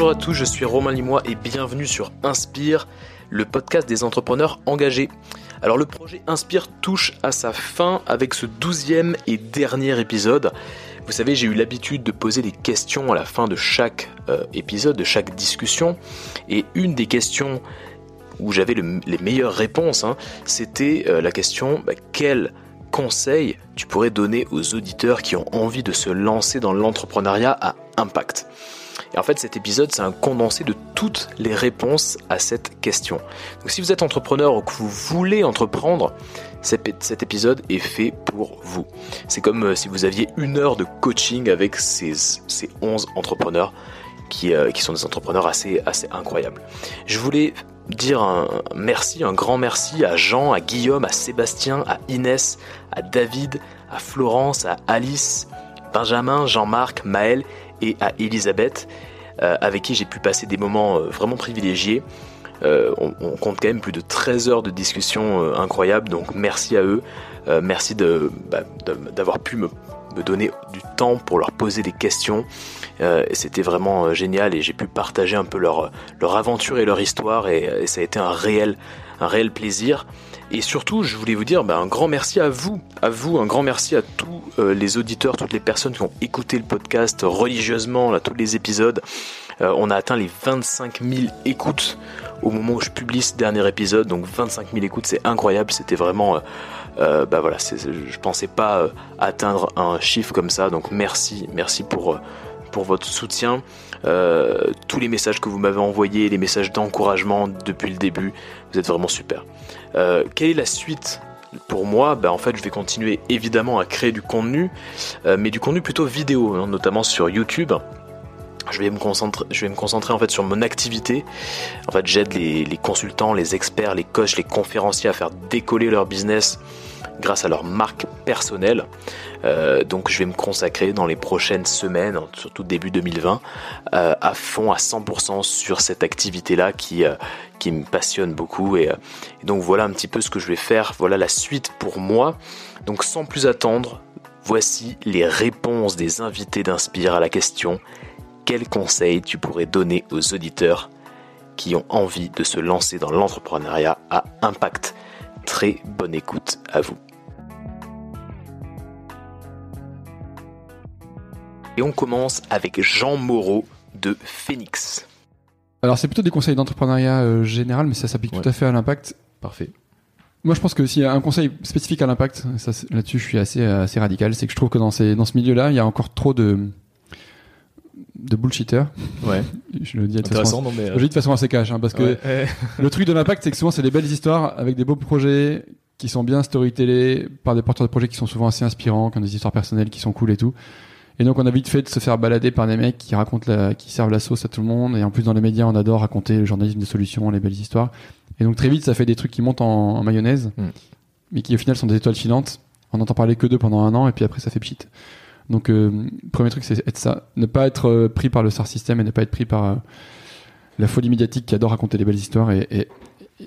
Bonjour à tous, je suis Romain Limois et bienvenue sur Inspire, le podcast des entrepreneurs engagés. Alors le projet Inspire touche à sa fin avec ce douzième et dernier épisode. Vous savez, j'ai eu l'habitude de poser des questions à la fin de chaque euh, épisode, de chaque discussion. Et une des questions où j'avais les meilleures réponses, hein, c'était euh, la question bah, quel conseil tu pourrais donner aux auditeurs qui ont envie de se lancer dans l'entrepreneuriat à impact? Et en fait, cet épisode, c'est un condensé de toutes les réponses à cette question. Donc si vous êtes entrepreneur ou que vous voulez entreprendre, cet épisode est fait pour vous. C'est comme euh, si vous aviez une heure de coaching avec ces, ces 11 entrepreneurs qui, euh, qui, sont des entrepreneurs assez, assez incroyables. Je voulais dire un merci, un grand merci à Jean, à Guillaume, à Sébastien, à Inès, à David, à Florence, à Alice, Benjamin, Jean-Marc, Maël et à Elisabeth, avec qui j'ai pu passer des moments euh, vraiment privilégiés. Euh, on, compte quand même plus de 13 heures de discussion incroyables, donc merci à eux. merci bah, d'avoir pu me, donner du temps pour leur poser des questions. C'était vraiment génial et j'ai pu partager un peu leur, leur aventure et leur histoire et, et ça a été un réel, un réel plaisir. Et surtout, je voulais vous dire bah, un grand merci à vous, à vous, un grand merci à tous euh, les auditeurs, toutes les personnes qui ont écouté le podcast religieusement, tous les épisodes. Euh, on a atteint les 25 000 écoutes au moment où je publie ce dernier épisode, donc 25 000 écoutes, c'est incroyable, c'était vraiment... Euh, bah voilà, je pensais pas atteindre un chiffre comme ça, donc merci, merci pour, pour votre soutien. tous les messages que vous m'avez envoyés, les messages d'encouragement depuis le début, vous êtes vraiment super. Euh, quelle est la suite pour moi, ben en fait, je vais continuer évidemment à créer du contenu, euh, mais du contenu plutôt vidéo, hein, notamment sur YouTube. Je vais me concentrer, je vais me concentrer en fait sur mon activité. En fait, j'aide les, consultants, les experts, les coachs, les conférenciers à faire décoller leur business grâce à leur marque personnelle. Euh, donc je vais me consacrer dans les prochaines semaines, surtout début 2020, euh, à fond, à 100% sur cette activité-là qui, euh, qui me passionne beaucoup. Et, donc voilà un petit peu ce que je vais faire. Voilà la suite pour moi. Donc sans plus attendre, voici les réponses des invités d'Inspire à la question quel conseil tu pourrais donner aux auditeurs qui ont envie de se lancer dans l'entrepreneuriat à impact? Très bonne écoute à vous. Et on commence avec Jean Moreau de Phoenix. Alors c'est plutôt des conseils d'entrepreneuriat euh, général, mais ça s'applique tout à fait à l'impact. Parfait. Moi, je pense que s'il y a un conseil spécifique à l'impact, là-dessus, je suis assez assez radical, c'est que je trouve que dans ces dans ce milieu-là, il y a encore trop de de bullshitter. Ouais. Je le dis de façon, non, mais je le dis de façon assez cash, hein, parce que le truc de l'impact, c'est que souvent c'est des belles histoires avec des beaux projets qui sont bien storytellés par des porteurs de projets qui sont souvent assez inspirants, qui ont des histoires personnelles qui sont cool et tout. Et donc on a vite fait de se faire balader par des mecs qui racontent la, qui servent la sauce à tout le monde. Et en plus dans les médias, on adore raconter le journalisme des solutions, les belles histoires. Et donc très vite, ça fait des trucs qui montent en, mayonnaise, mm. mais qui au final sont des étoiles filantes. On entend parler que d'eux pendant un an et puis après ça fait pchit. Donc euh, premier truc, c'est être ça, ne pas être euh, pris par le SAR système et ne pas être pris par euh, la folie médiatique qui adore raconter des belles histoires et, et,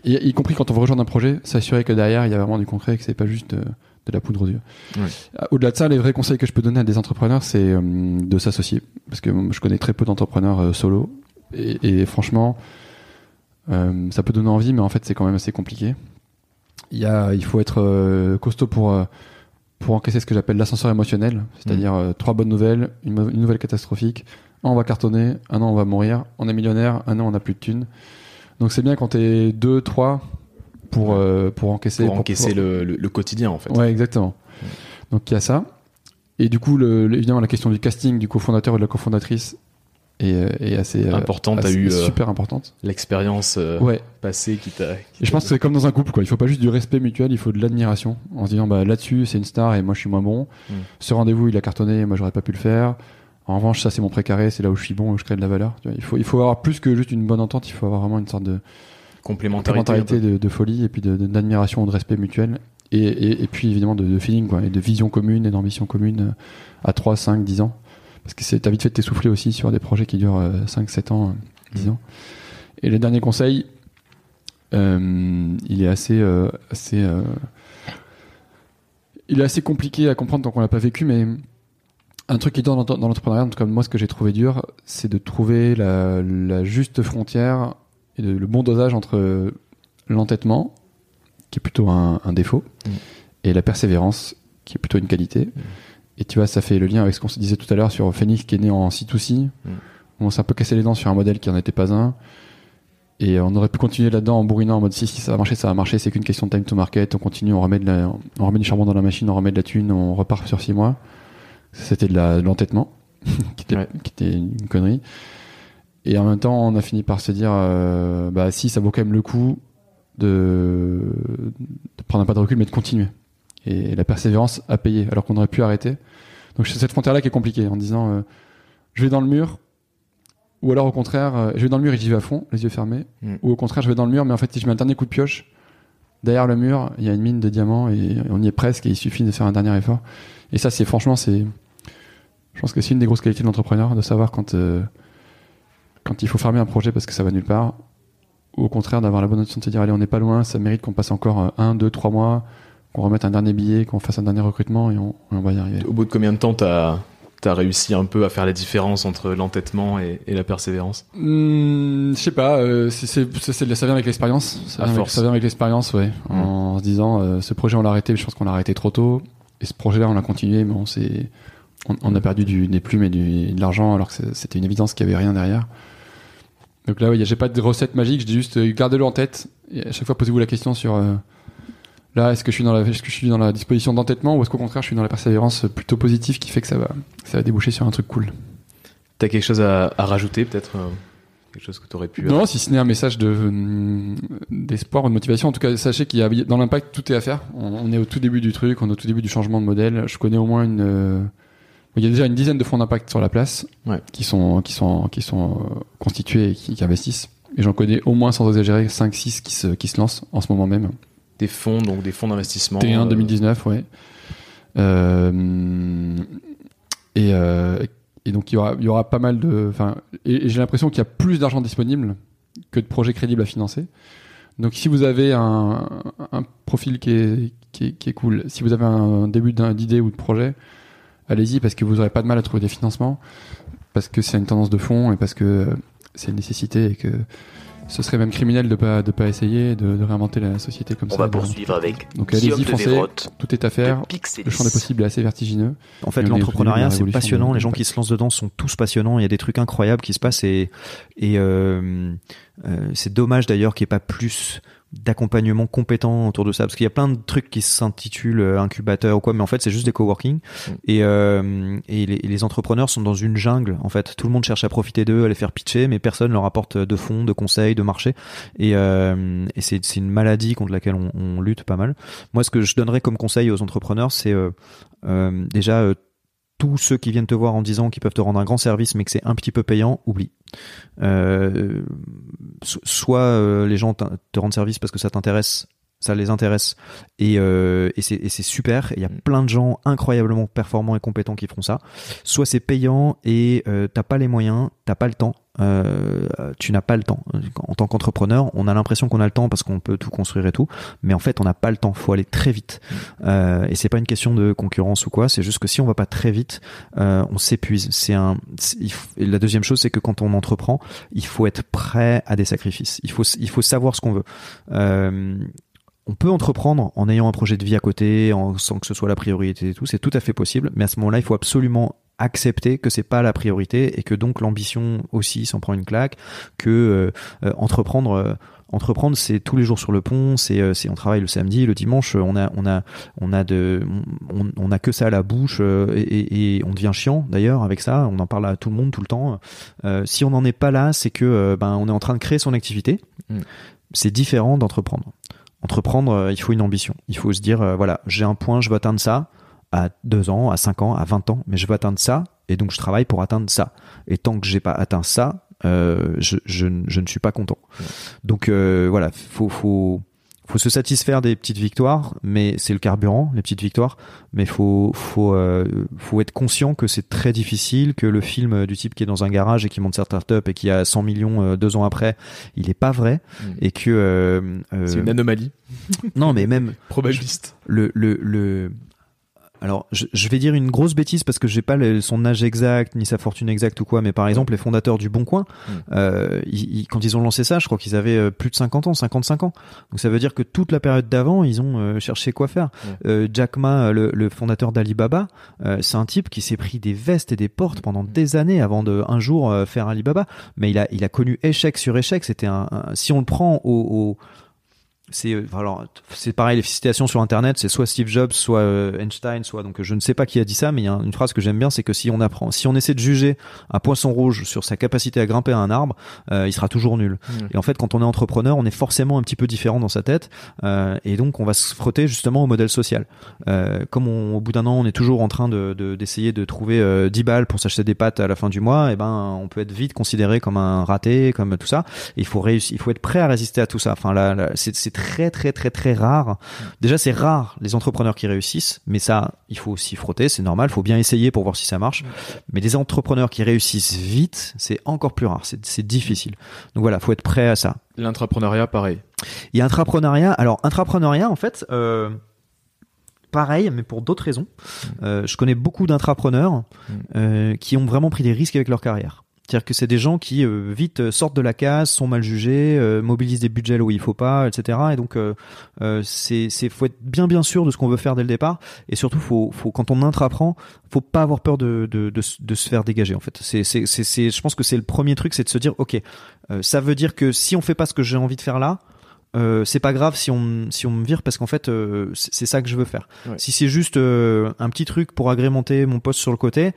y compris quand on veut rejoindre un projet, s'assurer que derrière il y a vraiment du concret et que c'est pas juste de la poudre aux yeux. Euh, au-delà de ça, les vrais conseils que je peux donner à des entrepreneurs, c'est euh, de s'associer. Parce que je connais très peu d'entrepreneurs euh, solo. Et, franchement, ça peut donner envie, mais en fait, c'est quand même assez compliqué. Il, y a, il faut être costaud pour, pour encaisser ce que j'appelle l'ascenseur émotionnel. C'est-à-dire mm. trois bonnes nouvelles, une, nouvelle catastrophique. Un, on va cartonner. Un an, on va mourir. On est millionnaire. Un an, on n'a plus de thunes. Donc c'est bien quand t'es deux, trois, pour, euh, pour encaisser, pour encaisser Le, le, quotidien en fait. Ouais, exactement. Donc il y a ça. Et du coup, le, évidemment, la question du casting du cofondateur ou de la cofondatrice euh, est assez euh, importante. T'as eu super importante. L'expérience ouais. passée qui t'a. Je pense que c'est comme dans un couple, quoi. Il faut pas juste du respect mutuel, il faut de l'admiration. En se disant, bah là-dessus, c'est une star et moi je suis moins bon. Hmm. Ce rendez-vous, il a cartonné, et moi j'aurais pas pu le faire. En revanche, ça c'est mon précaré, c'est là où je suis bon, où je crée de la valeur. Il faut, il faut avoir plus que juste une bonne entente, il faut avoir vraiment une sorte de complémentarité, de, folie et puis d'admiration, de, de, respect mutuel. Et, et, puis évidemment de, feeling, quoi, et de vision commune et d'ambition commune euh, à 3, 5, 10 ans. Parce que t'as vite fait de t'essouffler aussi sur des projets qui durent 5, euh, 7 ans, 10 euh, mmh. ans. Et le dernier conseil, euh, il est assez, assez il est assez compliqué à comprendre tant qu'on l'a pas vécu, mais un truc qui est dans, dans l'entrepreneuriat, en tout cas moi ce que j'ai trouvé dur, c'est de trouver la, juste frontière et le bon dosage entre l'entêtement, qui est plutôt un, défaut, mm. et la persévérance, qui est plutôt une qualité. Mm. Et tu vois, ça fait le lien avec ce qu'on se disait tout à l'heure sur Phoenix qui est né en C2C. Mm. On s'est un peu cassé les dents sur un modèle qui n'en était pas un. Et on aurait pu continuer là-dedans en bourrinant en mode si, si ça va marcher, ça va marcher, c'est qu'une question de time to market, on continue, on remet, de on remet du charbon dans la machine, on remet de la thune, on repart sur six mois. C'était de l'entêtement, qui, était, une connerie. Et en même temps, on a fini par se dire, euh, bah si, ça vaut quand même le coup de, de prendre un pas de recul, mais de continuer. Et la persévérance a payé, alors qu'on aurait pu arrêter. Donc c'est cette frontière-là qui est compliquée, en disant, euh, je vais dans le mur, ou alors au contraire, euh, je vais dans le mur et j'y vais à fond, les yeux fermés, mm. ou au contraire, je vais dans le mur, mais en fait, si je mets un dernier coup de pioche, derrière le mur, il y a une mine de diamants et on y est presque et il suffit de faire un dernier effort. Et ça, c'est franchement, c'est, je pense que c'est une des grosses qualités de l'entrepreneur, de savoir quand, euh, quand il faut fermer un projet parce que ça va nulle part, ou au contraire d'avoir la bonne option de se dire allez on n'est pas loin, ça mérite qu'on passe encore un, deux, trois mois, qu'on remette un dernier billet, qu'on fasse un dernier recrutement et on, va y arriver. Au bout de combien de temps t'as as réussi un peu à faire la différence entre l'entêtement et, la persévérance? Hmm, Je sais pas, euh, ça vient avec l'expérience. Ça, vient avec l'expérience, ouais. Hmm. En se disant, euh, ce projet on l'a arrêté, mais je pense qu'on l'a arrêté trop tôt. Et ce projet-là on l'a continué, mais on s'est, on, a perdu du, des plumes et de l'argent alors que c'était une évidence qu'il y avait rien derrière. Donc là, oui, j'ai pas de recette magique, je dis juste euh, gardez-le en tête. Et à chaque fois, posez-vous la question sur euh, là, est-ce que je suis dans la, est-ce que je suis dans la disposition d'entêtement ou est-ce qu'au contraire, je suis dans la persévérance plutôt positive qui fait que ça va, ça va déboucher sur un truc cool? T'as quelque chose à, à rajouter, peut-être euh, quelque chose que tu aurais pu. Non, si ce n'est un message de d'espoir ou de motivation. En tout cas, sachez qu'il y a dans l'impact, tout est à faire. On, on, est au tout début du truc, on est au tout début du changement de modèle. Je connais au moins une il y a déjà une dizaine de fonds d'impact sur la place qui sont qui sont qui sont euh, constitués et qui, investissent. Et j'en connais au moins sans exagérer 5 6 qui se qui se lancent en ce moment même. Des fonds donc des fonds d'investissement. T1 2019, euh, ouais. Euh, et, euh, et donc il y aura il y aura pas mal de enfin et, j'ai l'impression qu'il y a plus d'argent disponible que de projets crédibles à financer. Donc si vous avez un, un profil qui est, qui est, qui est cool, si vous avez un début d'idée ou de projet, allez-y parce que vous n'aurez pas de mal à trouver des financements, parce que c'est une tendance de fond et parce que c'est une nécessité et que ce serait même criminel de pas de pas essayer de, réinventer la société comme ça. On va poursuivre avec. Donc allez-y, foncez. Tout est à faire. Le champ des possibles est assez vertigineux. En fait, l'entrepreneuriat c'est passionnant. Les gens qui se lancent dedans sont tous passionnants. Il y a des trucs incroyables qui se passent et et euh, euh, c'est dommage d'ailleurs qu'il n'y ait pas plus d'accompagnement compétent autour de ça parce qu'il y a plein de trucs qui s'intitulent euh, incubateur ou quoi mais en fait c'est juste des coworking. Mm. et, euh, et les, entrepreneurs sont dans une jungle en fait. Tout le monde cherche à profiter d'eux à les faire pitcher mais personne leur apporte de fonds de conseils de marché. Et, euh, et c'est une maladie contre laquelle on, on, lutte pas mal. Moi ce que je donnerais comme conseil aux entrepreneurs c'est euh, euh déjà tous ceux qui viennent te voir en disant qu'ils peuvent te rendre un grand service mais que c'est un petit peu payant, oublie. Euh, soit euh, les gens te rendent service parce que ça t'intéresse ça les intéresse et, euh, et c'est super. Il y a mm. plein de gens incroyablement performants et compétents qui feront ça. Soit c'est payant et t'as pas les moyens, t'as pas le temps. Euh, tu n'as pas le temps. En tant qu'entrepreneur, on a l'impression qu'on a le temps parce qu'on peut tout construire et tout, mais en fait, on n'a pas le temps. Faut aller très vite. Euh, et c'est pas une question de concurrence ou quoi. C'est juste que si on va pas très vite, euh, on s'épuise. C'est un. La deuxième chose, c'est que quand on entreprend, il faut être prêt à des sacrifices. Il faut il faut savoir ce qu'on veut. Euh, on peut entreprendre en ayant un projet de vie à côté, en, sans que ce soit la priorité et tout, c'est tout à fait possible, mais à ce moment-là, il faut absolument accepter que c'est pas la priorité et que donc l'ambition aussi s'en prend une claque, que euh, euh, entreprendre euh, entreprendre c'est tous les jours sur le pont, c'est on travaille le samedi, le dimanche, on a on a on a de on, on a que ça à la bouche et, et, on devient chiant d'ailleurs avec ça, on en parle à tout le monde tout le temps. si on n'en est pas là, c'est que ben on est en train de créer son activité. Mm. C'est différent d'entreprendre entreprendre, il faut une ambition. Il faut se dire, voilà, j'ai un point, je veux atteindre ça à 2 ans, à 5 ans, à 20 ans, mais je veux atteindre ça, et donc je travaille pour atteindre ça. Et tant que j'ai pas atteint ça, euh, je, je, je, ne suis pas content. Donc euh, voilà, faut, faut, faut se satisfaire des petites victoires, mais c'est le carburant, les petites victoires. Mais faut faut euh, faut être conscient que c'est très difficile, que le film du type qui est dans un garage et qui monte sa startup et qui a 100 millions deux ans après, il est pas vrai mm. et que c'est une anomalie. non, mais même probabiliste. Le le le alors, je, vais dire une grosse bêtise parce que j'ai pas son âge exact ni sa fortune exacte ou quoi, mais par exemple, les fondateurs du Bon Coin, mm. euh, quand ils ont lancé ça, je crois qu'ils avaient euh, plus de 50 ans, 55 ans. Donc ça veut dire que toute la période d'avant, ils ont euh, cherché quoi faire. Jack Ma, le, fondateur d'Alibaba, c'est un type qui s'est pris des vestes et des portes pendant des années avant de un jour faire Alibaba. Mais il a, il a connu échec sur échec. C'était un, si on le prend au c'est euh, alors c'est pareil les citations sur internet c'est soit Steve Jobs soit euh, Einstein soit donc je ne sais pas qui a dit ça mais il y a une phrase que j'aime bien c'est que si on apprend si on essaie de juger un poisson rouge sur sa capacité à grimper à un arbre euh, il sera toujours nul. Mmh. et en fait quand on est entrepreneur on est forcément un petit peu différent dans sa tête et donc on va se frotter justement au modèle social. Comme au bout d'un an on est toujours en train de d'essayer de, trouver 10 balles pour s'acheter des pâtes à la fin du mois et ben on peut être vite considéré comme un raté comme tout ça. Il faut réussir il faut être prêt à résister à tout ça. Enfin là, là c'est très très très très rare. Déjà c'est rare les entrepreneurs qui réussissent, mais ça il faut aussi frotter, c'est normal, il faut bien essayer pour voir si ça marche. Mais des entrepreneurs qui réussissent vite, c'est encore plus rare, c'est difficile. Donc voilà, faut être prêt à ça. L'entrepreneuriat pareil. Il y a intrapreneuriat. Alors intrapreneuriat en fait. Euh, pareil, mais pour d'autres raisons. Euh, je connais beaucoup d'intrapreneurs mm. euh, qui ont vraiment pris des risques avec leur carrière. C'est-à-dire que c'est des gens qui euh, vite euh, sortent de la case, sont mal jugés, euh, mobilisent des budgets là où il faut pas, etc. Et donc c'est c'est faut être bien bien sûr de ce qu'on veut faire dès le départ. Et surtout faut faut quand on intraprend, faut pas avoir peur de de, de, de se faire dégager en fait. C'est c'est c'est je pense que c'est le premier truc, c'est de se dire ok, ça veut dire que si on fait pas ce que j'ai envie de faire là, euh, c'est pas grave si on si on me vire parce qu'en fait euh, c'est ça que je veux faire. Si c'est juste euh, un petit truc pour agrémenter mon poste sur le côté,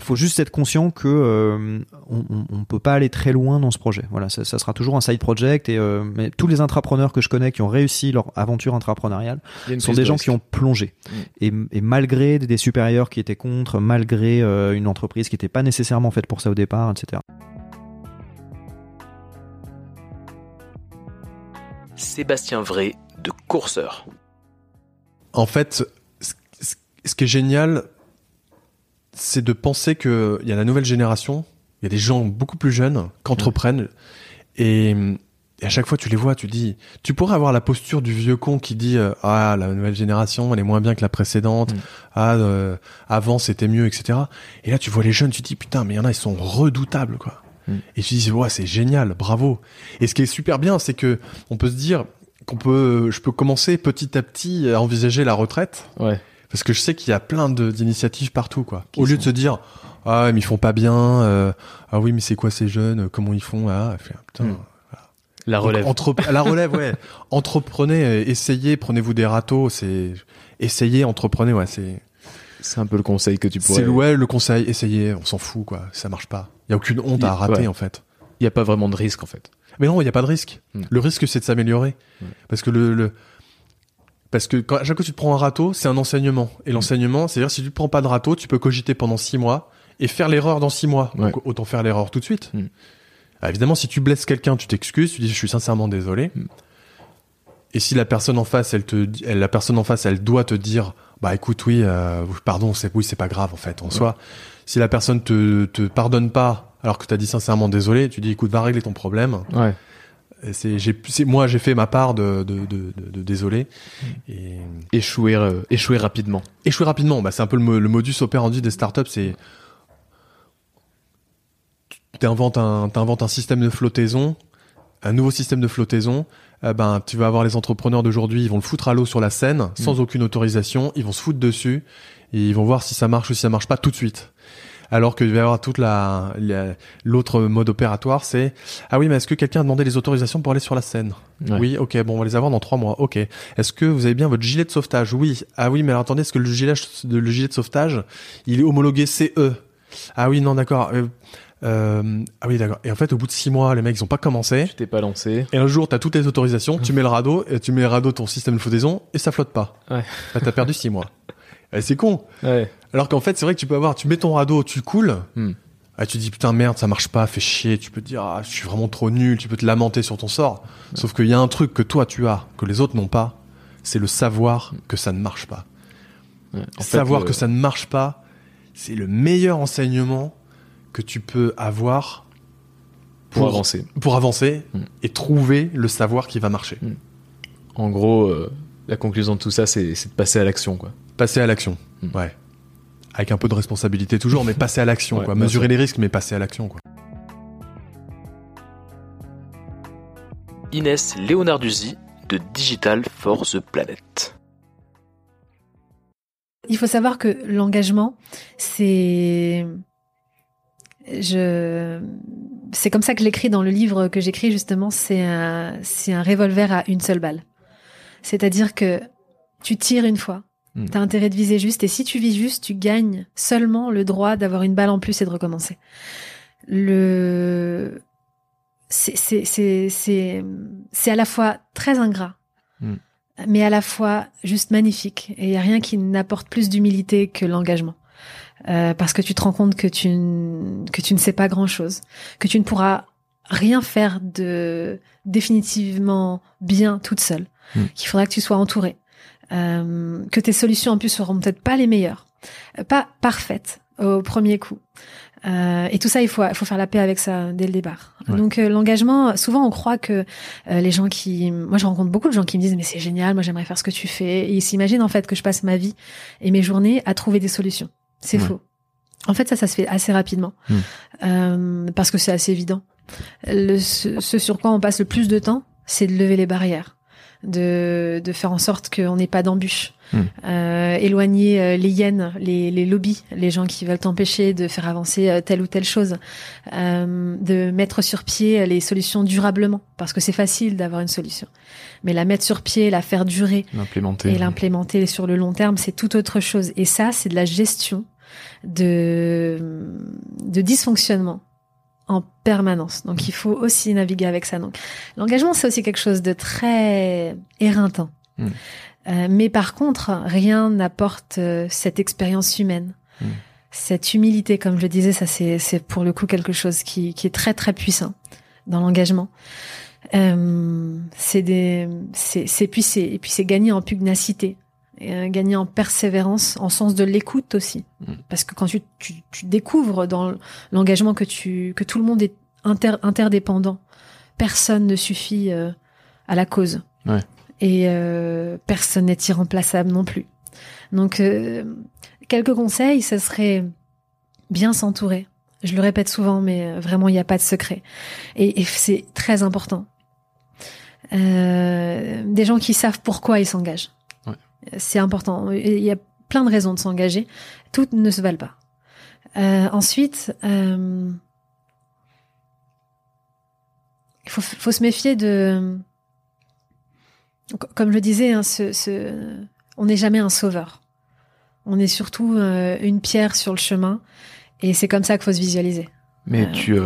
faut juste être conscient que on, on, peut pas aller très loin dans ce projet. Voilà, ça, ça sera toujours un side project et mais tous les intrapreneurs que je connais qui ont réussi leur aventure intrapreneuriale sont des gens qui ont plongé mm. et, et, malgré des supérieurs qui étaient contre, malgré une entreprise qui n'était pas nécessairement faite pour ça au départ, etc. Sébastien Vrai de Courseur. En fait, ce qui est génial, c'est de penser qu'il y a la nouvelle génération, il y a des gens beaucoup plus jeunes qui entreprennent et, à chaque fois tu les vois, tu dis, tu pourrais avoir la posture du vieux con qui dit euh, ah la nouvelle génération elle est moins bien que la précédente, mm. ah euh, avant c'était mieux etc. Et là tu vois les jeunes, tu dis putain mais il y en a ils sont redoutables quoi. Mm. Et tu dis, ouais, c'est génial, bravo. Et ce qui est super bien, c'est que on peut se dire qu'on peut, je peux commencer petit à petit à envisager la retraite. Ouais. Parce que je sais qu'il y a plein d'initiatives partout, quoi. Au lieu de se dire, ah, mais ils font pas bien, euh, ah oui, mais c'est quoi ces jeunes, comment ils font, ah, putain. Mm. La relève. entre, la relève, ouais. Entreprenez, essayez, prenez-vous des râteaux, c'est, essayez, entreprenez, ouais, c'est, c'est un peu le conseil que tu pourrais. C'est ouais, le conseil, essayez, on s'en fout, quoi. Ça marche pas. Il y a aucune honte à rater en fait. Il n'y a pas vraiment de risque en fait. Mais non, il n'y a pas de risque. Hmm. Le risque c'est de s'améliorer. Parce que le, le, parce que quand, à chaque fois que tu te prends un râteau, c'est un enseignement. Et l'enseignement, c'est-à-dire si tu ne prends pas de râteau, tu peux cogiter pendant six mois et faire l'erreur dans six mois. Donc autant faire l'erreur tout de suite. Hmm. Ah, évidemment, si tu blesses quelqu'un, tu t'excuses, tu dis je suis sincèrement désolé. Hmm. Et si la personne en face, elle te, elle, la personne en face, elle doit te dire, bah écoute, oui, euh, pardon, c'est oui, c'est pas grave en fait, en soi si la personne te, te pardonne pas alors que tu as dit sincèrement désolé, tu dis écoute, va régler ton problème. Ouais. C'est, j'ai, c'est, moi, j'ai fait ma part de, de, de, de, désolé. Et... Échouer, euh, échouer rapidement. Échouer rapidement, bah, c'est un peu le, le modus operandi des startups. C'est tu inventes un, t'inventes un système de flottaison, un nouveau système de flottaison. Eh ben, tu vas avoir les entrepreneurs d'aujourd'hui, ils vont le foutre à l'eau sur la scène, sans mm. aucune autorisation, ils vont se foutre dessus, et ils vont voir si ça marche ou si ça marche pas tout de suite alors qu'il va y avoir toute la l'autre mode opératoire, c'est ah oui, mais est-ce que quelqu'un a demandé les autorisations pour aller sur la scène Oui, ok, bon, on va les avoir dans trois mois. Ok. Est-ce que vous avez bien votre gilet de sauvetage? Oui. Ah oui, mais alors attendez, est-ce que le gilet de le gilet de sauvetage, il est homologué CE Ah oui, non, d'accord. Euh, euh, ah oui, d'accord. Et en fait, au bout de six mois, les mecs, ils ont pas commencé. Tu t'es pas lancé. Et un jour, t'as toutes les autorisations, tu mets le radeau, et tu mets le radeau ton système de flottaison, et ça flotte pas. Ouais. Bah, t'as perdu six mois. Et c'est con. Ouais. Alors qu'en fait, c'est vrai que tu peux avoir, tu mets ton radeau, tu coules. Hmm. Ah, tu dis putain merde, ça marche pas, fais chier. Tu peux te dire ah, je suis vraiment trop nul. Tu peux te lamenter sur ton sort. Sauf qu'il y a un truc que toi tu as, que les autres n'ont pas, c'est le savoir que ça ne marche pas. savoir que ça ne marche pas, c'est le meilleur enseignement que tu peux avoir pour, avancer. Pour avancer hmm. et trouver le savoir qui va marcher. Hmm. En gros, euh, La conclusion de tout ça, c'est de passer à l'action, quoi. Passer à l'action, hmm. ouais. Avec un peu de responsabilité toujours, mais passer à l'action, quoi. Mesurer les risques, mais passer à l'action, quoi. Inès Léonarduzzi de Digital for the Planet. Il faut savoir que l'engagement, c'est je c'est comme ça que j'écris dans le livre que j'écris justement, c'est un c'est un revolver à une seule balle. C'est-à-dire que tu tires une fois, hmm. tu as intérêt de viser juste et si tu vis juste, tu gagnes seulement le droit d'avoir une balle en plus et de recommencer. Le c'est à la fois très ingrat, hmm. mais à la fois juste magnifique. Et il n'y a rien qui n'apporte plus d'humilité que l'engagement. Euh, parce que tu te rends compte que tu, que tu ne sais pas grand-chose, que tu ne pourras rien faire de définitivement bien toute seule, hmm. qu'il faudra que tu sois entouré, euh, que tes solutions en plus seront peut-être pas les meilleures, euh, pas parfaites au premier coup, euh, et tout ça, il faut, il faut faire la paix avec ça dès le départ. Donc euh, l'engagement, souvent on croit que euh, les gens qui, moi je rencontre beaucoup de gens qui me disent mais c'est génial, moi j'aimerais faire ce que tu fais, et ils s'imaginent en fait que je passe ma vie et mes journées à trouver des solutions. C'est faux. En fait ça, ça se fait assez rapidement hmm. parce que c'est assez évident. Le, ce, ce sur quoi on passe le plus de temps, c'est de lever les barrières de, de faire en sorte qu'on n'ait pas d'embûches. Hmm. Euh, éloigner euh, les hyènes, les, les lobbies, les gens qui veulent t'empêcher de faire avancer euh, telle ou telle chose, euh, de mettre sur pied les solutions durablement, parce que c'est facile d'avoir une solution, mais la mettre sur pied, la faire durer, l'implémenter, et l'implémenter sur le long terme, c'est tout autre chose. Et ça, c'est de la gestion de de dysfonctionnement en permanence. Donc il faut aussi naviguer avec ça. Donc l'engagement c'est aussi quelque chose de très éreintant. Hmm. Euh, mais par contre, rien n'apporte euh, cette expérience humaine. Hmm. Cette humilité, comme je le disais, ça c'est pour le coup quelque chose qui, qui est très très puissant dans l'engagement. Euh, c'est des, c'est puis c'est et puis c'est gagner en pugnacité. Euh, gagner en persévérance, en sens de l'écoute aussi. Mm. Parce que quand tu, tu, tu découvres dans l'engagement que tu que tout le monde est inter, interdépendant, personne ne suffit euh, à la cause. Ouais. Et euh, personne n'est irremplaçable non plus. Donc quelques conseils, ce serait bien s'entourer. Je le répète souvent, mais vraiment il n'y a pas de secret. Et, et c'est très important. des gens qui savent pourquoi ils s'engagent c'est important. Il y a plein de raisons de s'engager. Toutes ne se valent pas. Euh, ensuite, euh, il faut, faut, se méfier de... Comme je disais, hein, ce, ce, on n'est jamais un sauveur. On est surtout euh, une pierre sur le chemin. Et c'est comme ça qu'il faut se visualiser. Mais tu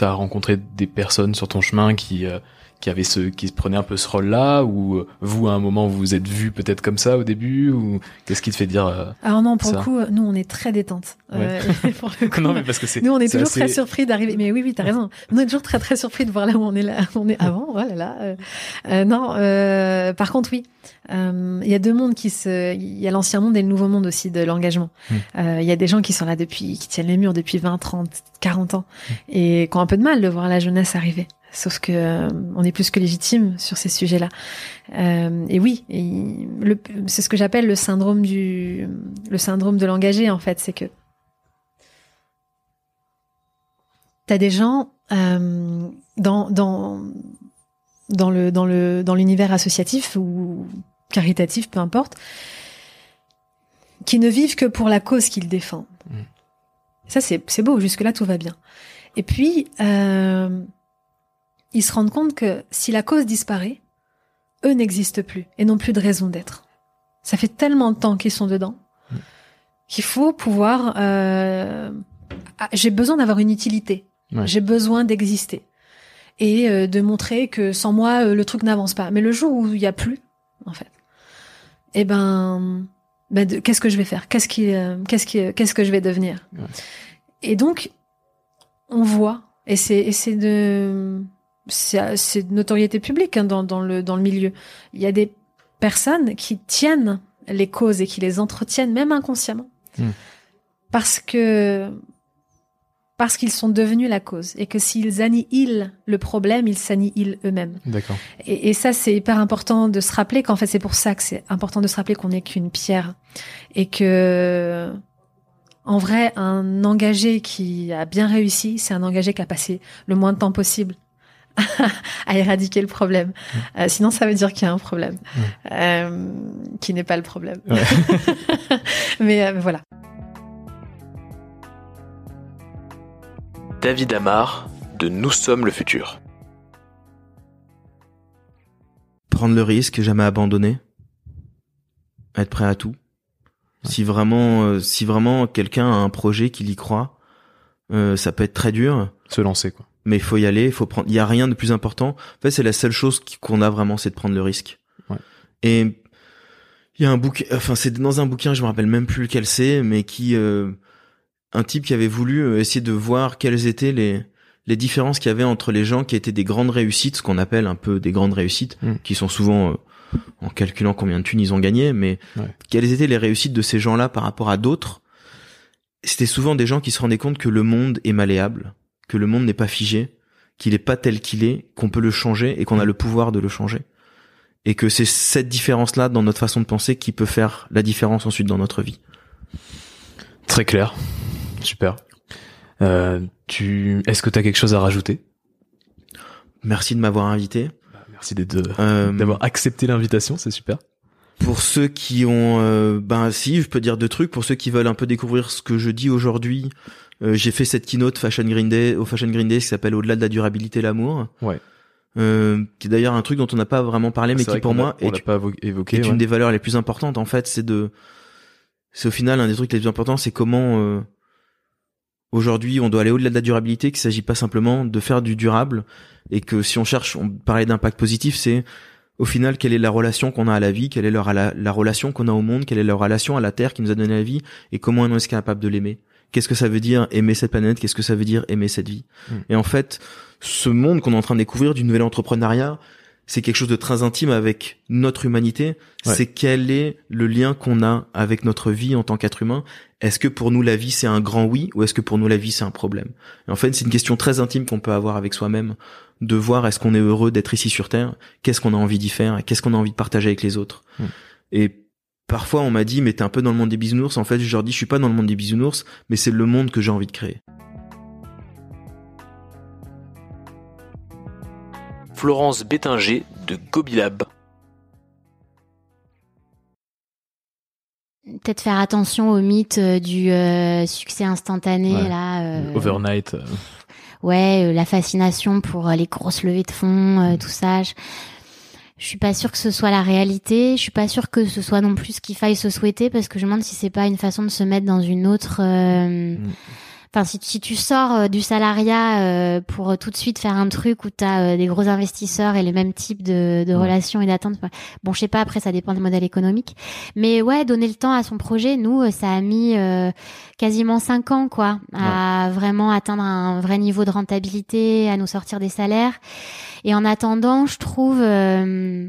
as rencontré des personnes sur ton chemin qui qui avait ce qui prenait un peu ce rôle-là ou euh, vous à un moment vous vous êtes vu peut-être comme ça au début ou qu'est-ce qui te fait dire euh, Alors non pour le coup nous on est très détente. Euh, pour le coup, non mais parce que c'est nous on est toujours très surpris d'arriver mais oui oui t'as raison on est toujours très très surpris de voir là où on est là on est avant voilà là euh, non par contre oui il y a deux mondes qui se il y a l'ancien monde et le nouveau monde aussi de l'engagement. Hmm. Il y a des gens qui sont là depuis qui tiennent les murs depuis 20 30 40 ans hmm. et qui ont un peu de mal de voir la jeunesse arriver. Sauf que euh, on est plus que légitime sur ces sujets-là. Euh, et oui, c'est ce que j'appelle le syndrome du, le syndrome de l'engagé en fait, c'est que t'as des gens euh, dans dans dans le dans le dans l'univers associatif ou caritatif, peu importe, qui ne vivent que pour la cause qu'ils défendent. Mmh. Ça c'est c'est beau, jusque là tout va bien. Et puis ils se rendent compte que si la cause disparaît, eux n'existent plus et n'ont plus de raison d'être. Ça fait tellement de temps qu'ils sont dedans qu'il faut pouvoir. Euh, ah, j'ai besoin d'avoir une utilité. J'ai besoin d'exister et euh, de montrer que sans moi euh, le truc n'avance pas. Mais le jour où il y a plus, en fait, eh ben, ben qu'est-ce que je vais faire? Qu'est-ce qui, qu'est-ce qui, qu'est-ce que je vais devenir? Et donc, on voit et c'est et c'est de c'est de notoriété publique hein, dans, dans, le, dans le milieu. Il y a des personnes qui tiennent les causes et qui les entretiennent même inconsciemment. Hmm. Parce que parce qu'ils sont devenus la cause et que s'ils annihilent le problème, ils s'annihilent eux-mêmes. D'accord. Et, et, ça, c'est hyper important de se rappeler qu'en fait, c'est pour ça que c'est important de se rappeler qu'on n'est qu'une pierre et que, en vrai, un engagé qui a bien réussi, c'est un engagé qui a passé le moins de temps possible à éradiquer le problème. Euh, sinon, ça veut dire qu'il y a un problème, euh, qui n'est pas le problème. Ouais. mais euh, voilà. David Amar de Nous sommes le futur. Prendre le risque, jamais abandonner. Être prêt à tout. Si vraiment, euh, si vraiment quelqu'un a un projet qu'il y croit, euh, ça peut être très dur. Se lancer, quoi. Mais il faut y aller, il faut prendre. Il y a rien de plus important. En fait, c'est la seule chose qu'on a vraiment, c'est de prendre le risque. Ouais. Et il y a un bouquin, enfin c'est dans un bouquin, je me rappelle même plus lequel c'est, mais qui euh, un type qui avait voulu euh, essayer de voir quelles étaient les les différences qu'il y avait entre les gens qui étaient des grandes réussites, ce qu'on appelle un peu des grandes réussites, Mm. qui sont souvent euh, en calculant combien de thunes ils ont gagné, mais Ouais. quelles étaient les réussites de ces gens-là par rapport à d'autres? C'était souvent des gens qui se rendaient compte que le monde est malléable, que le monde n'est pas figé, qu'il est pas tel qu'il est, qu'on peut le changer et qu'on a le pouvoir de le changer. Et que c'est cette différence-là dans notre façon de penser qui peut faire la différence ensuite dans notre vie. Très clair. Super. Euh, tu, est-ce que tu as quelque chose à rajouter? Merci de m'avoir invité. Merci d'être- Euh, d'avoir accepté l'invitation, c'est super. Pour ceux qui ont, euh, ben si, je peux dire deux trucs. Pour ceux qui veulent un peu découvrir ce que je dis aujourd'hui, euh, j'ai fait cette keynote Fashion Green Day au Fashion Green Day qui s'appelle Au-delà de la durabilité, l'amour. Ouais. Euh, qui est d'ailleurs un truc dont on n'a pas vraiment parlé, mais C'est qui vrai pour moi a- on est, l'a pas évo- évoqué. est ouais. une des valeurs les plus importantes. En fait, c'est de, c'est au final un des trucs les plus importants, c'est comment euh, aujourd'hui on doit aller au-delà de la durabilité, qu'il s'agit pas simplement de faire du durable, et que si on cherche, on parlait d'impact positif, c'est au final quelle est la relation qu'on a à la vie, quelle est leur, la, la relation qu'on a au monde, quelle est la relation à la terre qui nous a donné la vie, et comment on est capable de l'aimer. Qu'est-ce que ça veut dire aimer cette planète Qu'est-ce que ça veut dire aimer cette vie Mm. Et en fait, ce monde qu'on est en train de découvrir du nouvel entrepreneuriat, c'est quelque chose de très intime avec notre humanité. Ouais. C'est quel est le lien qu'on a avec notre vie en tant qu'être humain? Est-ce que pour nous la vie c'est un grand oui ou est-ce que pour nous la vie c'est un problème? Et en fait, c'est une question très intime qu'on peut avoir avec soi-même, de voir est-ce qu'on est heureux d'être ici sur Terre, qu'est-ce qu'on a envie d'y faire, qu'est-ce qu'on a envie de partager avec les autres? Mm. Et parfois on m'a dit mais t'es un peu dans le monde des bisounours. En fait, je leur dis je suis pas dans le monde des bisounours, mais c'est le monde que j'ai envie de créer. Florence Bétinger de Gobilab. Peut-être faire attention au mythe euh, du euh, succès instantané, Ouais. là. euh, Overnight. euh, ouais, la fascination pour les grosses levées de fonds, euh, tout ça. Je, je suis pas sûre que ce soit la réalité. Je suis pas sûre que ce soit non plus ce qu'il faille se souhaiter parce que je me demande si c'est pas une façon de se mettre dans une autre. euh, Mm. Enfin, si, si tu sors euh, du salariat euh, pour euh, tout de suite faire un truc où tu as des gros investisseurs et le même type de, de Ouais. relations et d'attentes, bon, je sais pas, après ça dépend des modèles économiques. Mais ouais, donner le temps à son projet, nous, ça a mis euh, quasiment cinq ans, quoi, à vraiment atteindre un vrai niveau de rentabilité, à nous sortir des salaires. Et en attendant, je trouve, euh,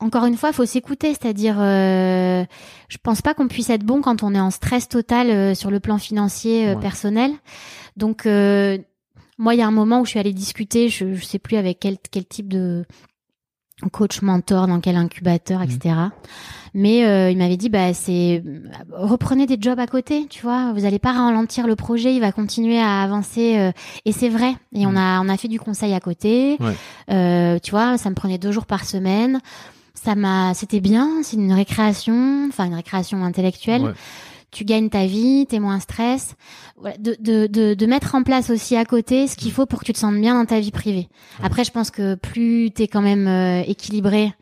encore une fois, faut s'écouter, c'est-à-dire, euh, je pense pas qu'on puisse être bon quand on est en stress total euh, sur le plan financier euh, Ouais. personnel. Donc, euh, moi, il y a un moment où je suis allée discuter, je, je sais plus avec quel quel type de coach mentor, dans quel incubateur, etc. Mais euh, il m'avait dit, bah c'est reprenez des jobs à côté, tu vois. Vous allez pas ralentir le projet, il va continuer à avancer. euh, et c'est vrai. Et on a on a fait du conseil à côté. Ouais. Euh, tu vois, ça me prenait deux jours par semaine. Ça m'a, c'était bien. C'est une récréation, enfin une récréation intellectuelle. Ouais. Tu gagnes ta vie, t'es moins stress. Voilà, de, de, de, de mettre en place aussi à côté ce qu'il faut pour que tu te sentes bien dans ta vie privée. Après, je pense que plus t'es quand même euh, équilibré.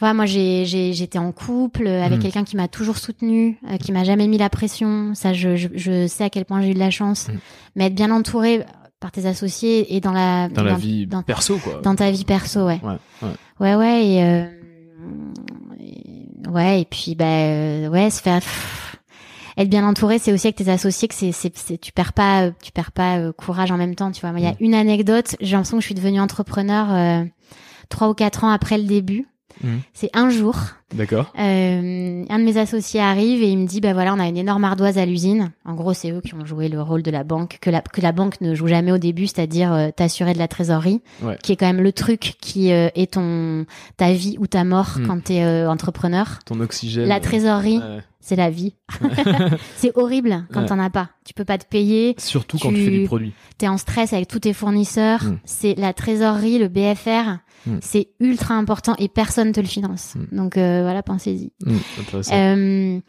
Voilà, moi, j'ai, j'ai, j'étais en couple euh, avec Mhm. quelqu'un qui m'a toujours soutenu, euh, qui m'a jamais mis la pression. Ça, je, je, je sais à quel point j'ai eu de la chance. Mais être bien entouré par tes associés et dans la Dans la vie dans, perso, quoi. dans ta vie perso, ouais. Ouais, ouais. Ouais, ouais, et, euh, ouais, et puis, bah, euh, ouais, se faire, être bien entouré, c'est aussi avec tes associés que c'est, c'est, tu perds pas, euh, tu perds pas euh, courage en même temps, tu vois. Il y a Mm. une anecdote, j'ai l'impression que je suis devenue entrepreneur, euh, trois ou quatre ans après le début. Mhm. C'est un jour. D'accord. Euh, un de mes associés arrive et il me dit bah voilà on a une énorme ardoise à l'usine. En gros c'est eux qui ont joué le rôle de la banque que la que la banque ne joue jamais au début, c'est-à-dire euh, t'assurer de la trésorerie, qui est quand même le truc qui euh, est ton ta vie ou ta mort hmm. quand t'es euh, entrepreneur. Ton oxygène. La trésorerie. C'est la vie. c'est horrible quand t'en as pas. Tu peux pas te payer. Surtout quand tu fais du produit. T'es en stress avec tous tes fournisseurs. Hmm. C'est la trésorerie, le BFR. Hmm. C'est ultra important et personne te le finance. Hmm. Donc euh, voilà, pensez-y. Euh,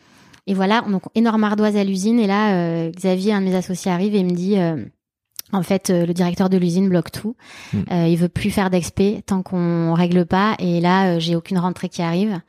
et voilà, donc énorme ardoise à l'usine. Et là, euh, Xavier, un de mes associés, arrive et me dit. En fait, le directeur de l'usine bloque tout. Hmm. il veut plus faire d'expé tant qu'on règle pas. Et là, j'ai aucune rentrée qui arrive.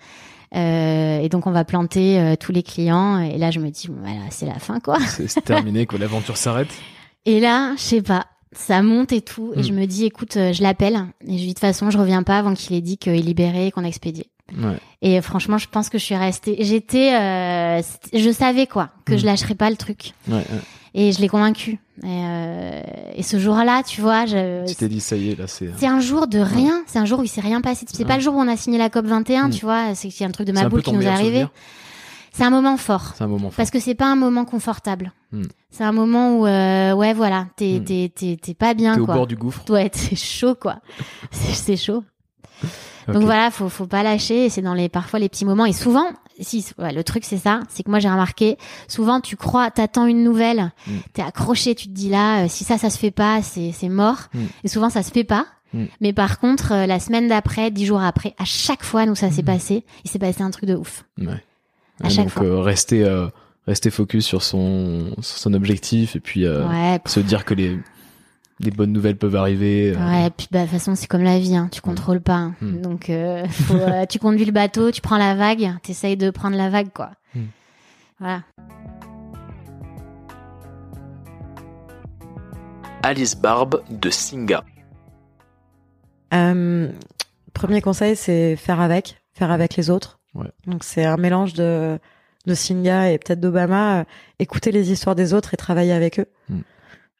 et donc on va planter tous les clients. Et là, je me dis, bon, voilà, c'est la fin, quoi. C'est terminé, que l'aventure s'arrête. Et là, je sais pas ça monte et tout. Et je mm. me dis, écoute, euh, je l'appelle. Et je lui dis, de toute façon, je reviens pas avant qu'il ait dit qu'il est libéré et qu'on a expédié. Ouais. Et franchement, je pense que je suis restée. J'étais, euh, je savais quoi, que je mm. lâcherais pas le truc. Ouais, et je l'ai convaincu. Et, euh, et, ce jour-là, tu vois, je. Tu t'es dit, ça y est, là, c'est. C'est un jour de rien. C'est un jour où il s'est rien passé. C'est pas le jour où on a signé la COP 21, mm. tu vois. C'est un truc de ma boule qui nous est arrivé. C'est un moment fort. C'est un moment fort. Parce que c'est pas un moment confortable. Hmm. C'est un moment où, euh, ouais, voilà, t'es, hmm. t'es, t'es, t'es pas bien, t'es quoi. au bord du gouffre. Ouais, c'est chaud, quoi. c'est chaud. Donc voilà, faut, faut pas lâcher. C'est dans les, parfois les petits moments. Et souvent, si, ouais, le truc, c'est ça. C'est que moi, j'ai remarqué, souvent, tu crois, t'attends une nouvelle, hmm. t'es accroché, tu te dis là, euh, si ça, ça se fait pas, c'est, c'est mort. Et souvent, ça se fait pas. Mais par contre, euh, la semaine d'après, dix jours après, à chaque fois, nous, ça s'est passé. Il s'est passé un truc de ouf. Ouais donc euh, rester euh, rester focus sur son sur son objectif et puis euh, se dire que les les bonnes nouvelles peuvent arriver. Ouais, puis bah de toute façon c'est comme la vie, hein, tu contrôles pas. Hein. Hmm. Donc faut, tu conduis le bateau, tu prends la vague, t'essayes de prendre la vague quoi. Hmm. Voilà. Alice Barbe de Singa. premier conseil, c'est faire avec, faire avec les autres. Donc c'est un mélange de de Singa et peut-être d'Obama. Euh, écouter les histoires des autres et travailler avec eux. Mm.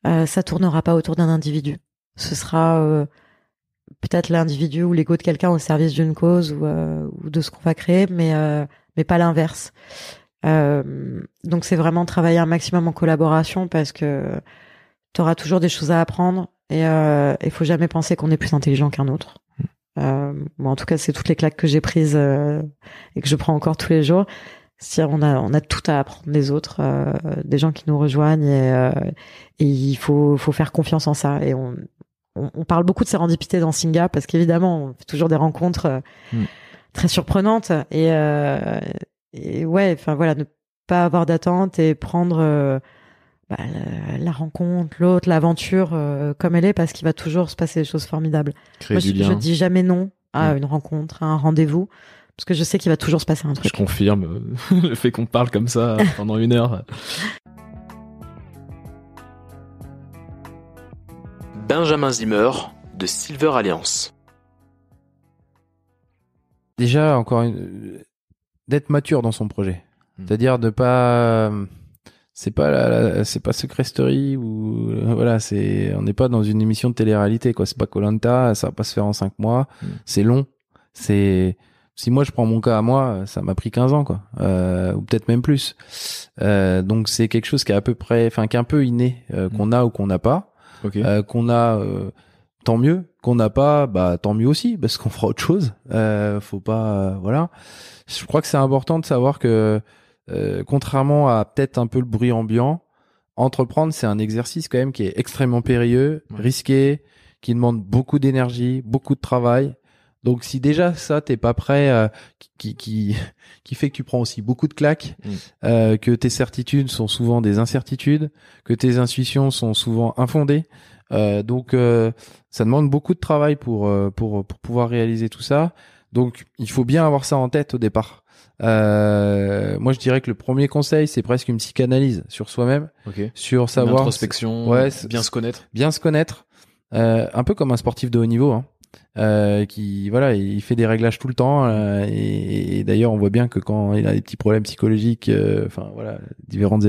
Euh, ça tournera pas autour d'un individu. Ce sera euh, peut-être l'individu ou l'ego de quelqu'un au service d'une cause ou, ou, de ce qu'on va créer, mais mais pas l'inverse. donc c'est vraiment travailler un maximum en collaboration parce que tu auras toujours des choses à apprendre et il faut jamais penser qu'on est plus intelligent qu'un autre. Euh, en tout cas, c'est toutes les claques que j'ai prises euh, et que je prends encore tous les jours. cest on a, on a tout à apprendre des autres, euh, des gens qui nous rejoignent et, euh, et il faut, faut faire confiance en ça. Et on, on, on parle beaucoup de sérendipité dans Singa parce qu'évidemment, on fait toujours des rencontres euh, mm. très surprenantes et, et ouais, enfin voilà, ne pas avoir d'attente et prendre bah, la, rencontre, l'autre, l'aventure euh, comme elle est, parce qu'il va toujours se passer des choses formidables. Moi, je, je, dis jamais non à une rencontre, à un rendez-vous, parce que je sais qu'il va toujours se passer un truc. Je confirme le fait qu'on parle comme ça pendant une heure. Benjamin Zimmer de Silver Alliance. Déjà, encore une... d'être mature dans son projet. Hmm. C'est-à-dire de pas c'est pas c'est pas Secret Story ou euh, voilà c'est on n'est pas dans une émission de télé-réalité quoi. C'est pas Colanta ça va pas se faire en cinq mois. Mm. c'est long. C'est si moi je prends mon cas à moi ça m'a pris 15 ans quoi. Euh, ou peut-être même plus. Euh, donc c'est quelque chose qui est à peu près enfin qui est un peu inné euh, mm. qu'on a ou qu'on n'a pas. Euh, qu'on a tant mieux. Qu'on n'a pas bah tant mieux aussi parce qu'on fera autre chose. Faut pas voilà. Je crois que c'est important de savoir que euh, contrairement à peut-être un peu le bruit ambiant, entreprendre, c'est un exercice quand même qui est extrêmement périlleux, risqué, qui demande beaucoup d'énergie, beaucoup de travail. Donc si déjà ça t'es pas prêt, euh, qui, qui qui fait que tu prends aussi beaucoup de claques, mm. euh, que tes certitudes sont souvent des incertitudes, que tes intuitions sont souvent infondées. Euh, donc ça demande beaucoup de travail pour pour pour pouvoir réaliser tout ça. Donc il faut bien avoir ça en tête au départ. Euh, moi, je dirais que le premier conseil, c'est presque une psychanalyse sur soi-même, sur savoir, une introspection, ouais, bien se connaître, bien se connaître, euh, un peu comme un sportif de haut niveau. Hein. Euh, qui voilà il fait des réglages tout le temps euh, et, d'ailleurs on voit bien que quand il a des petits problèmes psychologiques euh, enfin voilà différentes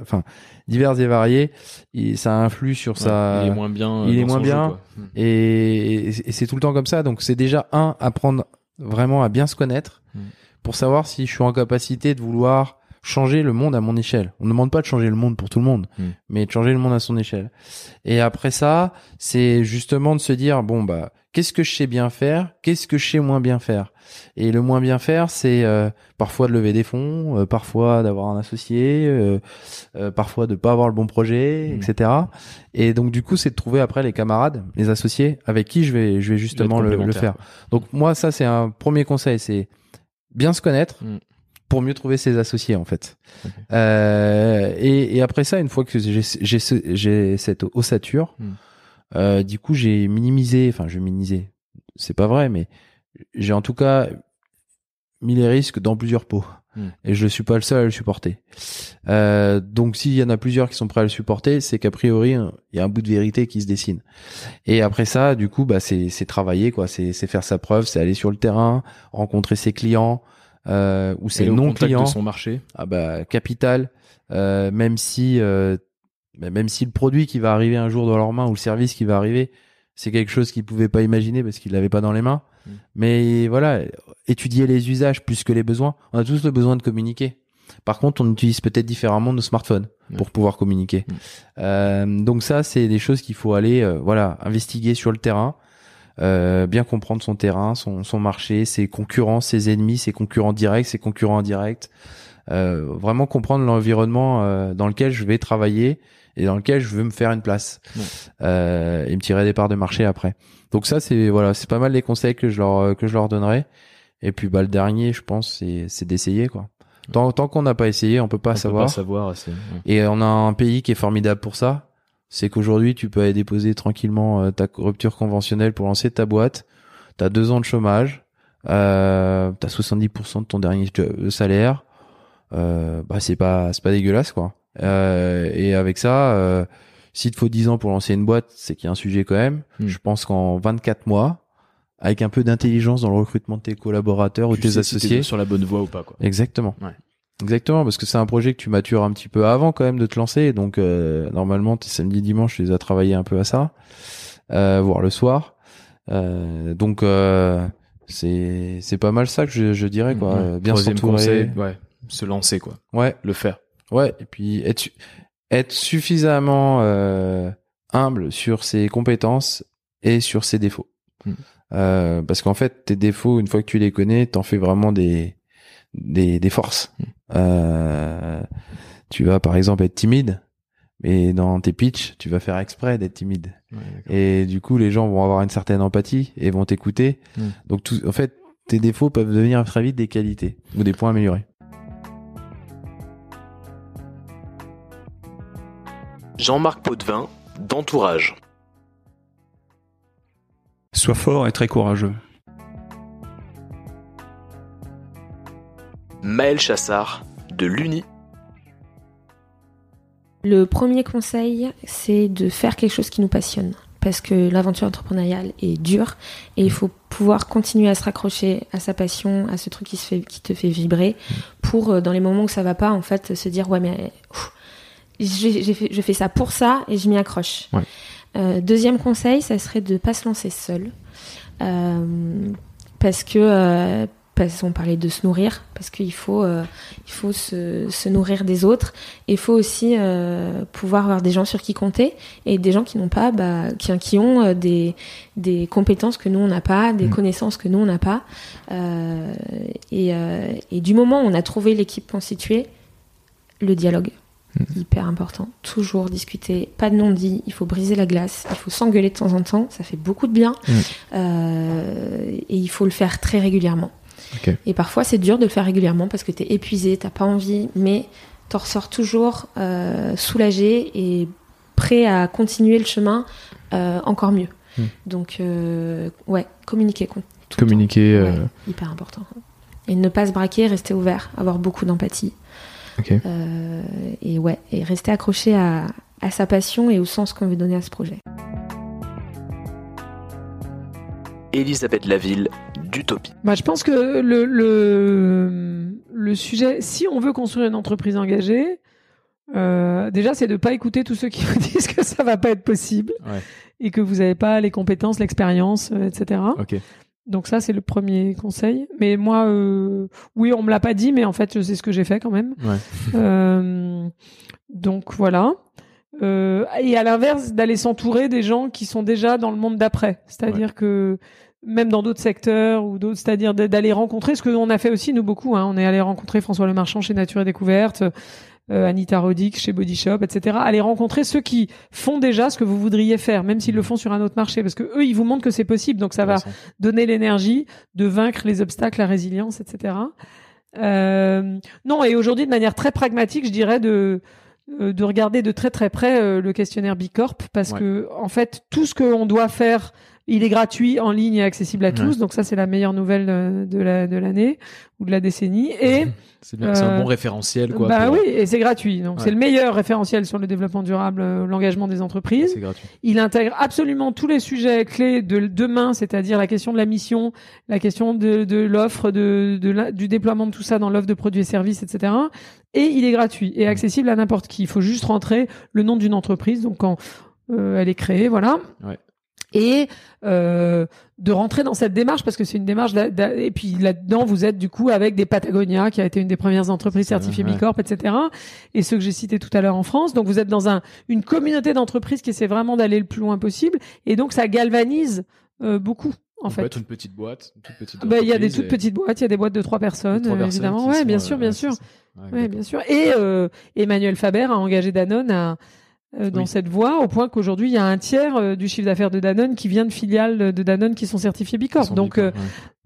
enfin divers et variés et ça influe sur sa il est moins bien il est moins bien et, et c'est tout le temps comme ça donc c'est déjà un apprendre vraiment à bien se connaître mm. Pour savoir si je suis en capacité de vouloir changer le monde à mon échelle. On ne demande pas de changer le monde pour tout le monde, mm. mais de changer le monde à son échelle. Et après ça, c'est justement de se dire bon bah qu'est-ce que je sais bien faire, qu'est-ce que je sais moins bien faire? Et le moins bien faire, c'est euh, parfois de lever des fonds, euh, parfois d'avoir un associé, euh, parfois de pas avoir le bon projet, mmh. etc. Et donc du coup, c'est de trouver après les camarades, les associés avec qui je vais, je vais justement le, faire. Donc moi, ça c'est un premier conseil, c'est bien se connaître. Mmh. pour mieux trouver ses associés en fait. et, après ça, une fois que j'ai cette ossature, mmh. du coup j'ai minimisé, enfin je minimisé, c'est pas vrai, mais j'ai en tout cas mis les risques dans plusieurs pots. Hmm. Et je ne suis pas le seul à le supporter. Euh, donc s'il y en a plusieurs qui sont prêts à le supporter, c'est qu'a priori il y a un bout de vérité qui se dessine. Et après ça, du coup, bah c'est c'est travailler quoi, c'est c'est faire sa preuve, c'est aller sur le terrain, rencontrer ses clients euh, ou ses non clients. de son marché. Ah bah capital. Euh, même si euh, même si le produit qui va arriver un jour dans leurs mains ou le service qui va arriver, c'est quelque chose qu'ils pouvaient pas imaginer parce qu'ils l'avaient pas dans les mains. Mm. Mais voilà, étudier les usages plus que les besoins. On a tous le besoin de communiquer. Par contre, on utilise peut-être différemment nos smartphones pour pouvoir communiquer. Mm. Euh, donc ça, c'est des choses qu'il faut aller, euh, voilà, investiguer sur le terrain, euh, bien comprendre son terrain, son, son marché, ses concurrents, ses ennemis, ses concurrents directs, ses concurrents indirects. Euh, vraiment comprendre l'environnement euh, dans lequel je vais travailler et dans lequel je veux me faire une place euh, et me tirer des parts de marché après. Donc ça c'est voilà c'est pas mal les conseils que je leur que je leur donnerai. Et puis bah le dernier je pense c'est c'est d'essayer quoi. Tant, tant qu'on n'a pas essayé on peut pas savoir. Peut pas savoir Et on a un pays qui est formidable pour ça. C'est qu'aujourd'hui tu peux aller déposer tranquillement euh, ta rupture conventionnelle pour lancer ta boîte. T'as deux ans de chômage. Euh, t'as 70% de ton dernier salaire. Euh, bah c'est pas c'est pas dégueulasse quoi. Euh, et avec ça, euh, s'il te faut 10 ans pour lancer une boîte, c'est qu'il y a un sujet quand même. Hmm. Je pense qu'en 24 mois, avec un peu d'intelligence dans le recrutement de tes collaborateurs ou tes associés, sur la bonne voie ou pas quoi. Exactement. Ouais. Exactement, parce que c'est un projet que tu matures un petit peu avant quand même de te lancer. Donc euh, normalement, tes samedi, dimanche, tu les as travaillé un peu à ça, euh, voire le soir. Euh, donc euh, c'est c'est pas mal ça que je, je dirais quoi. Bien s'entourer, ouais, se lancer quoi. Ouais, le faire. Ouais, et puis être, être suffisamment euh, humble sur ses compétences et sur ses défauts. Hmm. Euh, parce qu'en fait, tes défauts, une fois que tu les connais, t'en fais vraiment des, des, des forces. Hmm. Euh, tu vas par exemple être timide, mais dans tes pitchs, tu vas faire exprès d'être timide. et du coup, les gens vont avoir une certaine empathie et vont t'écouter. Hmm. Donc, tout, en fait, tes défauts peuvent devenir très vite des qualités ou des points améliorés. Jean-Marc Potvin, d'Entourage. Sois fort et très courageux. Maël Chassard, de l'Uni. Le premier conseil, c'est de faire quelque chose qui nous passionne. Parce que l'aventure entrepreneuriale est dure et il faut pouvoir continuer à se raccrocher à sa passion, à ce truc qui, se fait, qui te fait vibrer, pour euh, dans les moments où ça va pas, en fait, se dire ouais mais fait, je fais ça pour ça et je m'y accroche. Euh, deuxième conseil, ça serait de ne pas se lancer seul. Euh, parce que, euh, parce qu'on parlait de se nourrir, parce qu'il faut, il faut se, se, nourrir des autres. Et il faut aussi pouvoir avoir des gens sur qui compter et des gens qui n'ont pas, bah, qui, qui ont des, des compétences que nous on n'a pas, des mm. connaissances que nous on n'a pas. Et, et du moment où on a trouvé l'équipe constituée, le dialogue. Hyper important. Toujours discuter, pas de non-dit, il faut briser la glace, il faut s'engueuler de temps en temps, ça fait beaucoup de bien. Mm. Euh, et il faut le faire très régulièrement. Et parfois, c'est dur de le faire régulièrement parce que tu es épuisé, t'as pas envie, mais t'en ressors toujours euh, soulagé et prêt à continuer le chemin euh, encore mieux. Mm. Donc, ouais, communiquer. Communiquer. hyper important. Et ne pas se braquer, rester ouvert, avoir beaucoup d'empathie. Euh, et ouais, et rester accroché à, sa passion et au sens qu'on veut donner à ce projet. Elisabeth Laville d'Utopie. Bah, je pense que le, le, le, sujet, si on veut construire une entreprise engagée, euh, déjà, c'est de ne pas écouter tous ceux qui vous disent que ça va pas être possible et que vous n'avez pas les compétences, l'expérience, euh, etc. Donc ça, c'est le premier conseil. Mais moi, euh, oui, on me l'a pas dit, mais en fait, je sais ce que j'ai fait quand même. Ouais. Euh, donc voilà. Euh, et à l'inverse, d'aller s'entourer des gens qui sont déjà dans le monde d'après. C'est-à-dire que même dans d'autres secteurs ou d'autres, c'est-à-dire d'aller rencontrer ce que on a fait aussi nous beaucoup. Hein. On est allé rencontrer François Le Marchand chez Nature et Découverte euh, Anita Roddick chez Body Shop, etc. Allez rencontrer ceux qui font déjà ce que vous voudriez faire, même s'ils le font sur un autre marché, parce que eux, ils vous montrent que c'est possible. Donc ça va donner l'énergie de vaincre les obstacles, la résilience, etc. Euh, non, et aujourd'hui, de manière très pragmatique, je dirais de euh, de regarder de très très près euh, le questionnaire Bicorp parce que en fait tout ce qu'on doit faire il est gratuit en ligne et accessible à tous, donc ça c'est la meilleure nouvelle de la de l'année ou de la décennie. Et c'est un bon euh, référentiel, quoi. Bah oui, et c'est gratuit, donc c'est le meilleur référentiel sur le développement durable, euh, l'engagement des entreprises. C'est gratuit. Il intègre absolument tous les sujets clés de demain, c'est-à-dire la question de la mission, la question de, de l'offre, de, de du déploiement de tout ça dans l'offre de produits et services, etc. Et il est gratuit et accessible à n'importe qui. Il faut juste rentrer le nom d'une entreprise, donc quand euh, elle est créée, voilà. Ouais et euh, de rentrer dans cette démarche parce que c'est une démarche et puis là-dedans vous êtes du coup avec des Patagonia qui a été une des premières entreprises certifiées Bicorp etc et ceux que j'ai cités tout à l'heure en France donc vous êtes dans un une communauté d'entreprises qui essaie vraiment d'aller le plus loin possible et donc ça galvanise euh, beaucoup en fait. une petite boîte, une toute petite bah, il y a des toutes petites boîtes, il y a des boîtes de trois personnes, euh, évidemment. Ouais, bien sûr, bien sûr. Ouais, bien sûr. Et euh, Emmanuel Faber a engagé Danone à euh, dans cette voie, au point qu'aujourd'hui il y a un tiers euh, du chiffre d'affaires de Danone qui vient de filiales de Danone qui sont certifiées Bicorp. Donc euh,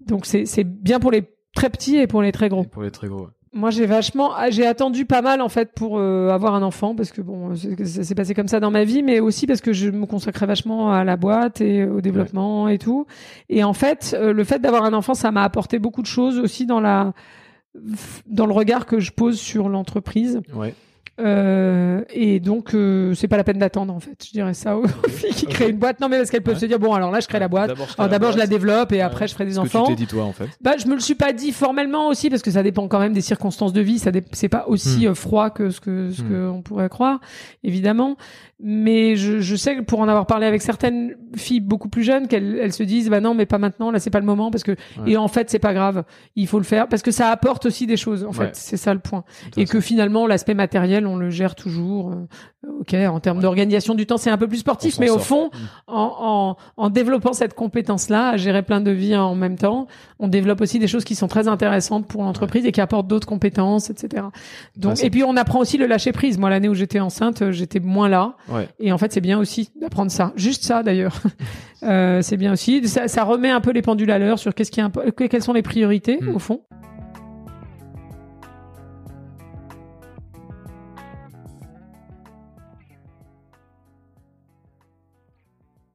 donc c'est c'est bien pour les très petits et pour les très gros. pour les très gros. Moi, j'ai vachement, ah, j'ai attendu pas mal en fait pour avoir un enfant parce que bon, ça s'est passé comme ça dans ma vie, mais aussi parce que je me consacrais vachement à la boîte et au développement et tout. Et en fait, le fait d'avoir un enfant, ça m'a apporté beaucoup de choses aussi dans la, dans le regard que je pose sur l'entreprise. Ouais. Euh, et donc, euh, c'est pas la peine d'attendre en fait. Je dirais ça aux filles qui créent une boîte. Non, mais parce qu'elles peuvent se dire bon, alors là, je crée la boîte. D'abord, je, la développe et après, je ferai des enfants. Que tu t'es dit toi en fait Bah, je me le suis pas dit formellement aussi parce que ça dépend quand même des circonstances de vie. Ça c'est pas aussi hmm. euh, froid que ce que ce hmm. que on pourrait croire, évidemment mais je, je, sais que pour en avoir parlé avec certaines filles beaucoup plus jeunes qu'elles elles se disent bah non mais pas maintenant là c'est pas le moment parce que et en fait c'est pas grave il faut le faire parce que ça apporte aussi des choses en fait c'est ça le point et que finalement l'aspect matériel on le gère toujours euh, Ok, en termes d'organisation du temps, c'est un peu plus sportif, mais au fond, mm. en, en, en, développant cette compétence-là, à gérer plein de vies en même temps, on développe aussi des choses qui sont très intéressantes pour l'entreprise et qui apportent d'autres compétences, etc. Donc, et puis on apprend aussi le lâcher prise. Moi, l'année où j'étais enceinte, j'étais moins là, et en fait, c'est bien aussi d'apprendre ça. Juste ça, d'ailleurs, euh, c'est bien aussi. Ça, ça, remet un peu les pendules à l'heure sur qu'est-ce qui est quelles sont les priorités mm. au fond.